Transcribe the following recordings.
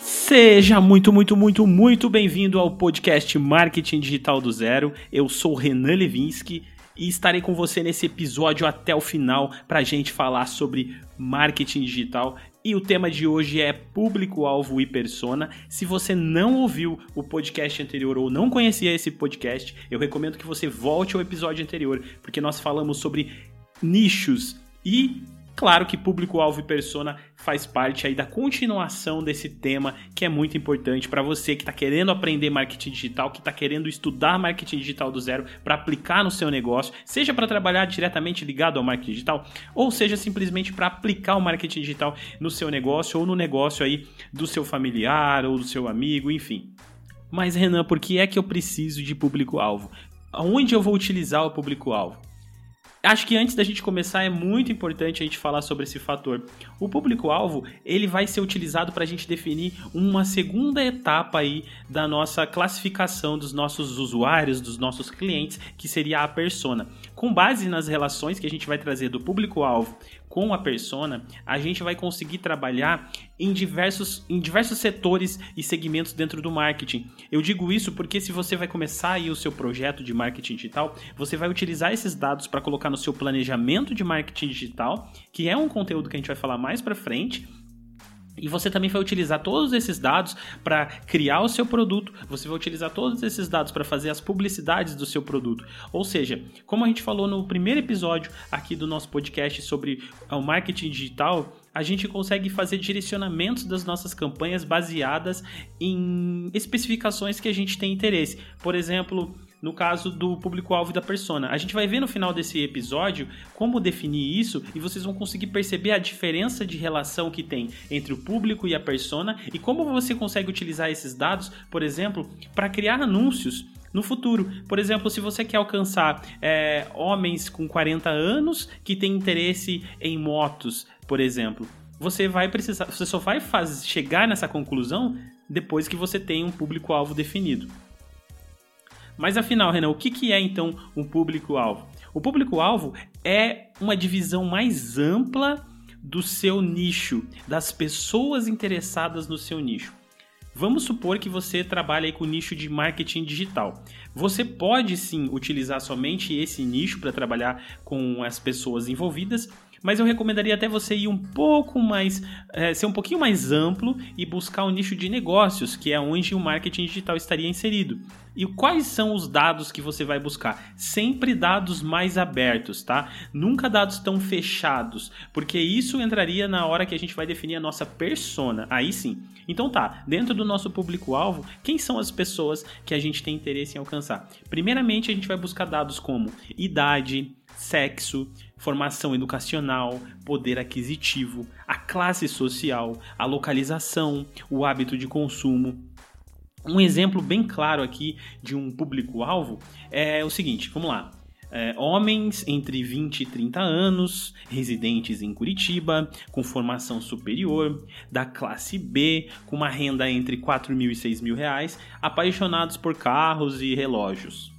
Seja muito, muito, muito, muito bem-vindo ao podcast Marketing Digital do Zero. Eu sou Renan Levinsky e estarei com você nesse episódio até o final para a gente falar sobre marketing digital. E o tema de hoje é público-alvo e persona. Se você não ouviu o podcast anterior ou não conhecia esse podcast, eu recomendo que você volte ao episódio anterior, porque nós falamos sobre nichos e Claro que público-alvo e persona faz parte aí da continuação desse tema que é muito importante para você que está querendo aprender marketing digital, que está querendo estudar marketing digital do zero para aplicar no seu negócio, seja para trabalhar diretamente ligado ao marketing digital, ou seja simplesmente para aplicar o marketing digital no seu negócio ou no negócio aí do seu familiar ou do seu amigo, enfim. Mas Renan, por que é que eu preciso de público-alvo? Onde eu vou utilizar o público-alvo? Acho que antes da gente começar é muito importante a gente falar sobre esse fator. O público-alvo ele vai ser utilizado para a gente definir uma segunda etapa aí da nossa classificação dos nossos usuários, dos nossos clientes, que seria a persona. Com base nas relações que a gente vai trazer do público-alvo com a persona, a gente vai conseguir trabalhar em diversos, em diversos setores e segmentos dentro do marketing. Eu digo isso porque se você vai começar aí o seu projeto de marketing digital, você vai utilizar esses dados para colocar no seu planejamento de marketing digital, que é um conteúdo que a gente vai falar mais para frente e você também vai utilizar todos esses dados para criar o seu produto, você vai utilizar todos esses dados para fazer as publicidades do seu produto. Ou seja, como a gente falou no primeiro episódio aqui do nosso podcast sobre o marketing digital, a gente consegue fazer direcionamentos das nossas campanhas baseadas em especificações que a gente tem interesse. Por exemplo, no caso do público-alvo da persona. A gente vai ver no final desse episódio como definir isso e vocês vão conseguir perceber a diferença de relação que tem entre o público e a persona e como você consegue utilizar esses dados, por exemplo, para criar anúncios no futuro. Por exemplo, se você quer alcançar é, homens com 40 anos que têm interesse em motos, por exemplo, você vai precisar, você só vai fazer, chegar nessa conclusão depois que você tem um público-alvo definido. Mas afinal, Renan, o que, que é então um público-alvo? O público-alvo é uma divisão mais ampla do seu nicho, das pessoas interessadas no seu nicho. Vamos supor que você trabalha com o nicho de marketing digital. Você pode sim utilizar somente esse nicho para trabalhar com as pessoas envolvidas, mas eu recomendaria até você ir um pouco mais, é, ser um pouquinho mais amplo e buscar o um nicho de negócios, que é onde o marketing digital estaria inserido. E quais são os dados que você vai buscar? Sempre dados mais abertos, tá? Nunca dados tão fechados, porque isso entraria na hora que a gente vai definir a nossa persona. Aí sim. Então tá, dentro do nosso público-alvo, quem são as pessoas que a gente tem interesse em alcançar? Primeiramente, a gente vai buscar dados como idade, sexo, formação educacional, poder aquisitivo, a classe social, a localização, o hábito de consumo. Um exemplo bem claro aqui de um público-alvo é o seguinte: vamos lá. É, homens entre 20 e 30 anos, residentes em Curitiba, com formação superior, da classe B, com uma renda entre 4 mil e 6 mil reais, apaixonados por carros e relógios.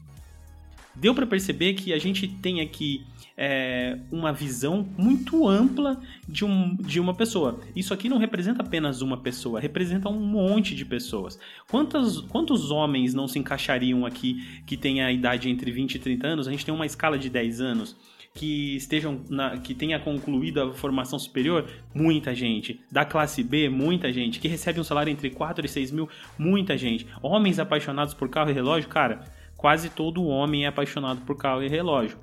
Deu para perceber que a gente tem aqui é, uma visão muito ampla de, um, de uma pessoa. Isso aqui não representa apenas uma pessoa, representa um monte de pessoas. Quantos, homens não se encaixariam aqui que têm a idade entre 20 e 30 anos? A gente tem uma escala de 10 anos que estejam na, que tenha concluído a formação superior, muita gente. Da classe B, muita gente. Que recebe um salário entre 4 e 6 mil, muita gente. Homens apaixonados por carro e relógio, cara, quase todo homem é apaixonado por carro e relógio.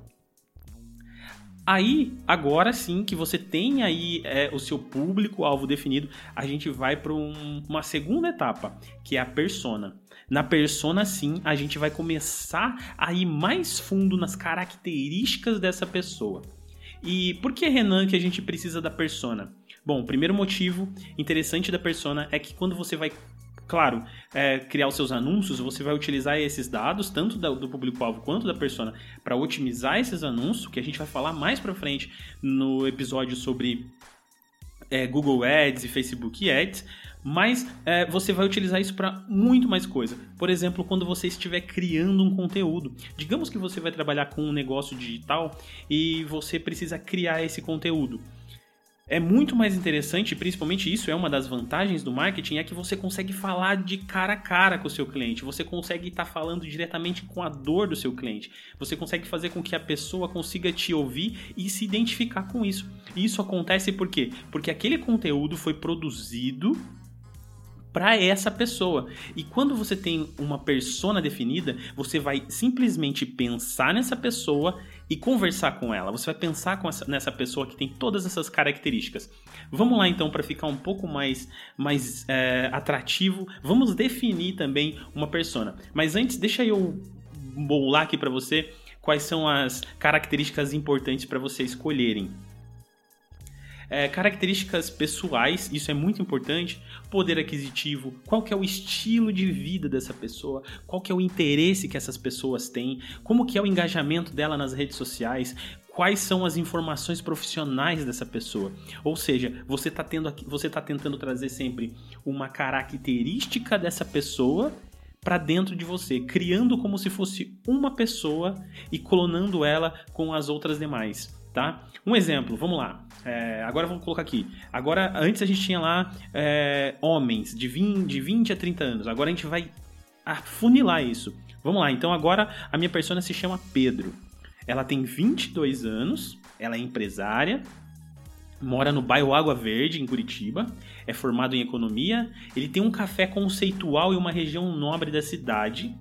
Aí, agora sim que você tem aí é, o seu público-alvo definido, a gente vai para um, uma segunda etapa, que é a persona. Na persona, sim, a gente vai começar a ir mais fundo nas características dessa pessoa. E por que, Renan, que a gente precisa da persona? Bom, o primeiro motivo interessante da persona é que quando você vai Claro, é, criar os seus anúncios, você vai utilizar esses dados, tanto do, do público-alvo quanto da persona, para otimizar esses anúncios, que a gente vai falar mais para frente no episódio sobre é, Google Ads e Facebook Ads. Mas é, você vai utilizar isso para muito mais coisa. Por exemplo, quando você estiver criando um conteúdo. Digamos que você vai trabalhar com um negócio digital e você precisa criar esse conteúdo é muito mais interessante, principalmente isso é uma das vantagens do marketing, é que você consegue falar de cara a cara com o seu cliente, você consegue estar tá falando diretamente com a dor do seu cliente, você consegue fazer com que a pessoa consiga te ouvir e se identificar com isso. E isso acontece por quê? Porque aquele conteúdo foi produzido para essa pessoa. E quando você tem uma persona definida, você vai simplesmente pensar nessa pessoa e conversar com ela. Você vai pensar essa, nessa pessoa que tem todas essas características. Vamos lá então para ficar um pouco mais, mais é, atrativo. Vamos definir também uma persona. Mas antes, deixa eu bolar aqui para você quais são as características importantes para você escolherem. É, características pessoais, isso é muito importante. Poder aquisitivo, qual que é o estilo de vida dessa pessoa, qual que é o interesse que essas pessoas têm, como que é o engajamento dela nas redes sociais, quais são as informações profissionais dessa pessoa. Ou seja, você está tá tentando trazer sempre uma característica dessa pessoa para dentro de você, criando como se fosse uma pessoa e clonando ela com as outras demais tá? Um exemplo, vamos lá. É, agora vamos colocar aqui. Agora, antes a gente tinha lá é, homens de 20, de 20 a 30 anos. Agora a gente vai afunilar isso. Vamos lá, então agora a minha persona se chama Pedro. Ela tem 22 anos, ela é empresária, mora no bairro Água Verde, em Curitiba, é formado em economia, ele tem um café conceitual e uma região nobre da cidade,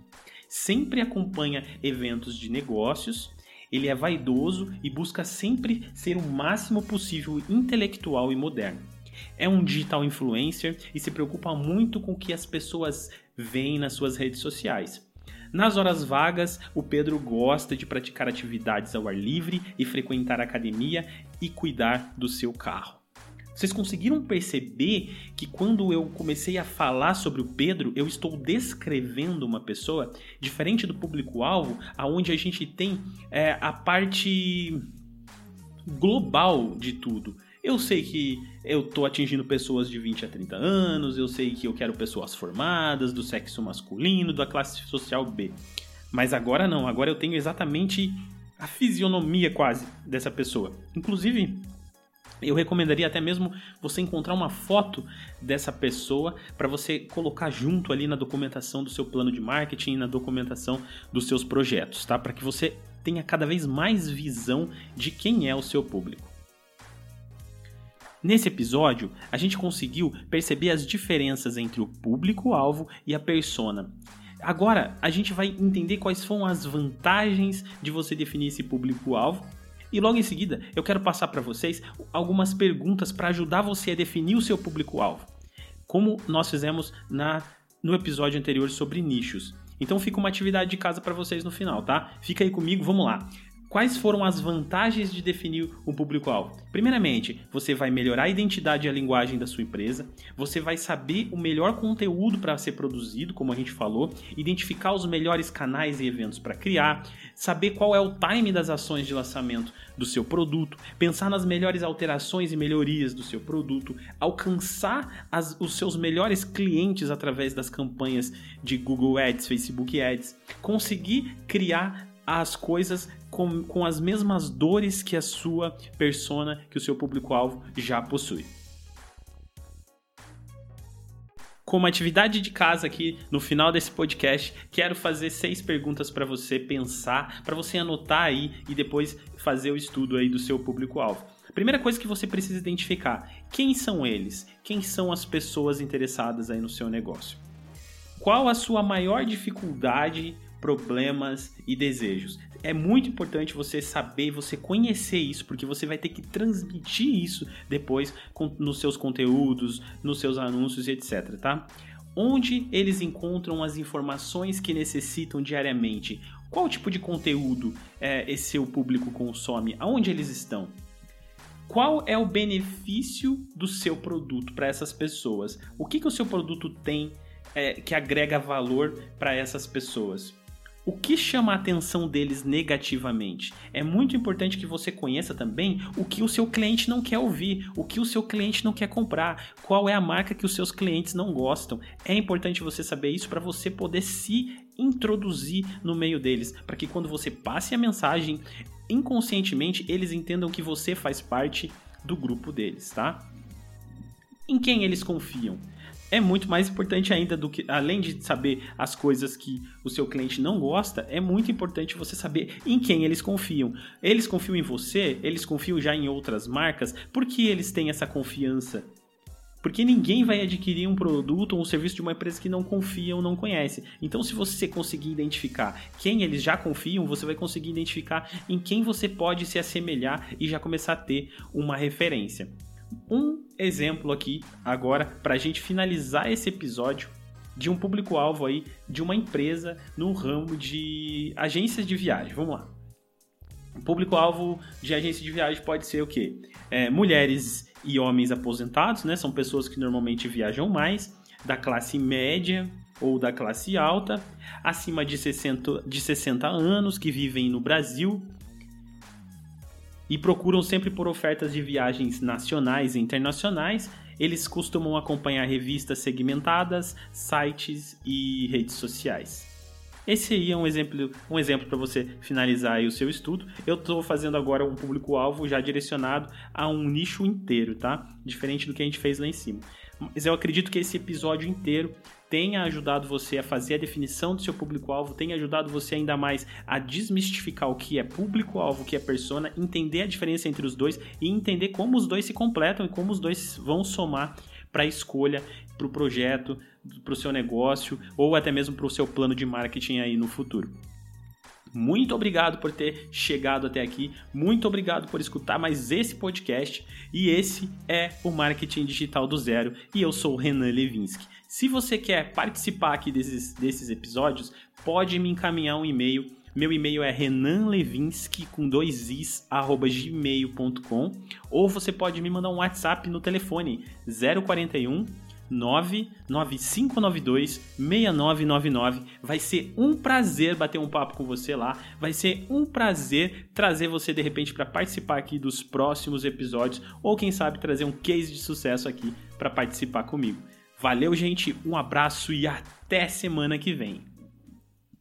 sempre acompanha eventos de negócios ele é vaidoso e busca sempre ser o máximo possível intelectual e moderno. É um digital influencer e se preocupa muito com o que as pessoas veem nas suas redes sociais. Nas horas vagas, o Pedro gosta de praticar atividades ao ar livre e frequentar academia e cuidar do seu carro. Vocês conseguiram perceber que quando eu comecei a falar sobre o Pedro, eu estou descrevendo uma pessoa diferente do público-alvo, aonde a gente tem é, a parte global de tudo. Eu sei que eu estou atingindo pessoas de 20 a 30 anos, eu sei que eu quero pessoas formadas, do sexo masculino, da classe social B. Mas agora não, agora eu tenho exatamente a fisionomia quase dessa pessoa. Inclusive, eu recomendaria até mesmo você encontrar uma foto dessa pessoa para você colocar junto ali na documentação do seu plano de marketing, na documentação dos seus projetos, tá? Para que você tenha cada vez mais visão de quem é o seu público. Nesse episódio, a gente conseguiu perceber as diferenças entre o público-alvo e a persona. Agora, a gente vai entender quais foram as vantagens de você definir esse público-alvo e logo em seguida, eu quero passar para vocês algumas perguntas para ajudar você a definir o seu público-alvo, como nós fizemos na no episódio anterior sobre nichos. Então fica uma atividade de casa para vocês no final, tá? Fica aí comigo, vamos lá. Quais foram as vantagens de definir um público-alvo? Primeiramente, você vai melhorar a identidade e a linguagem da sua empresa, você vai saber o melhor conteúdo para ser produzido, como a gente falou, identificar os melhores canais e eventos para criar, saber qual é o time das ações de lançamento do seu produto, pensar nas melhores alterações e melhorias do seu produto, alcançar as, os seus melhores clientes através das campanhas de Google Ads, Facebook Ads, conseguir criar as coisas com, com as mesmas dores que a sua persona, que o seu público-alvo já possui. Como atividade de casa aqui no final desse podcast, quero fazer seis perguntas para você pensar, para você anotar aí e depois fazer o estudo aí do seu público-alvo. Primeira coisa que você precisa identificar: quem são eles? Quem são as pessoas interessadas aí no seu negócio? Qual a sua maior dificuldade problemas e desejos. É muito importante você saber, você conhecer isso, porque você vai ter que transmitir isso depois nos seus conteúdos, nos seus anúncios e etc, tá? Onde eles encontram as informações que necessitam diariamente? Qual tipo de conteúdo é, esse seu público consome? Aonde eles estão? Qual é o benefício do seu produto para essas pessoas? O que, que o seu produto tem é, que agrega valor para essas pessoas? O que chama a atenção deles negativamente? É muito importante que você conheça também o que o seu cliente não quer ouvir, o que o seu cliente não quer comprar, qual é a marca que os seus clientes não gostam. É importante você saber isso para você poder se introduzir no meio deles, para que quando você passe a mensagem, inconscientemente eles entendam que você faz parte do grupo deles, tá? Em quem eles confiam? É muito mais importante ainda do que, além de saber as coisas que o seu cliente não gosta, é muito importante você saber em quem eles confiam. Eles confiam em você, eles confiam já em outras marcas, por que eles têm essa confiança? Porque ninguém vai adquirir um produto ou um serviço de uma empresa que não confia ou não conhece. Então, se você conseguir identificar quem eles já confiam, você vai conseguir identificar em quem você pode se assemelhar e já começar a ter uma referência um exemplo aqui agora para a gente finalizar esse episódio de um público-alvo aí de uma empresa no ramo de agências de viagem. Vamos lá. O público-alvo de agência de viagem pode ser o quê? É, mulheres e homens aposentados, né? São pessoas que normalmente viajam mais, da classe média ou da classe alta, acima de 60, de 60 anos, que vivem no Brasil, e procuram sempre por ofertas de viagens nacionais e internacionais. Eles costumam acompanhar revistas segmentadas, sites e redes sociais. Esse aí é um exemplo, um exemplo para você finalizar o seu estudo. Eu estou fazendo agora um público-alvo já direcionado a um nicho inteiro, tá? Diferente do que a gente fez lá em cima. Mas eu acredito que esse episódio inteiro tenha ajudado você a fazer a definição do seu público-alvo, tenha ajudado você ainda mais a desmistificar o que é público-alvo, o que é persona, entender a diferença entre os dois e entender como os dois se completam e como os dois vão somar para a escolha, para o projeto, para o seu negócio ou até mesmo para o seu plano de marketing aí no futuro. Muito obrigado por ter chegado até aqui. Muito obrigado por escutar mais esse podcast. E esse é o Marketing Digital do Zero. E eu sou o Renan Levinsky. Se você quer participar aqui desses, desses episódios, pode me encaminhar um e-mail. Meu e-mail é renanlevinsky com dois is, arroba gmail.com ou você pode me mandar um WhatsApp no telefone 041 99592 6999. Vai ser um prazer bater um papo com você lá. Vai ser um prazer trazer você de repente para participar aqui dos próximos episódios ou quem sabe trazer um case de sucesso aqui para participar comigo. Valeu, gente, um abraço e até semana que vem.